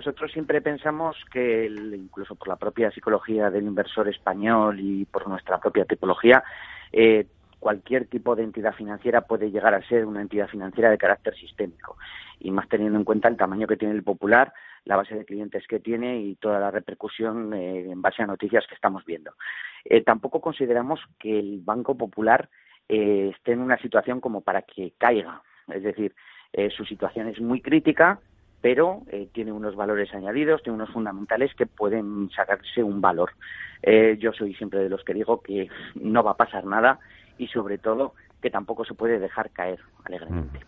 nosotros siempre pensamos que, incluso por la propia psicología del inversor español y por nuestra propia tipología, eh, cualquier tipo de entidad financiera puede llegar a ser una entidad financiera de carácter sistémico. Y más teniendo en cuenta el tamaño que tiene el Popular, la base de clientes que tiene y toda la repercusión eh, en base a noticias que estamos viendo. Eh, tampoco consideramos que el Banco Popular eh, esté en una situación como para que caiga. Es decir, su situación es muy crítica, pero tiene unos valores añadidos, tiene unos fundamentales que pueden sacarse un valor. yo soy siempre de los que digo que no va a pasar nada y sobre todo que tampoco se puede dejar caer alegremente.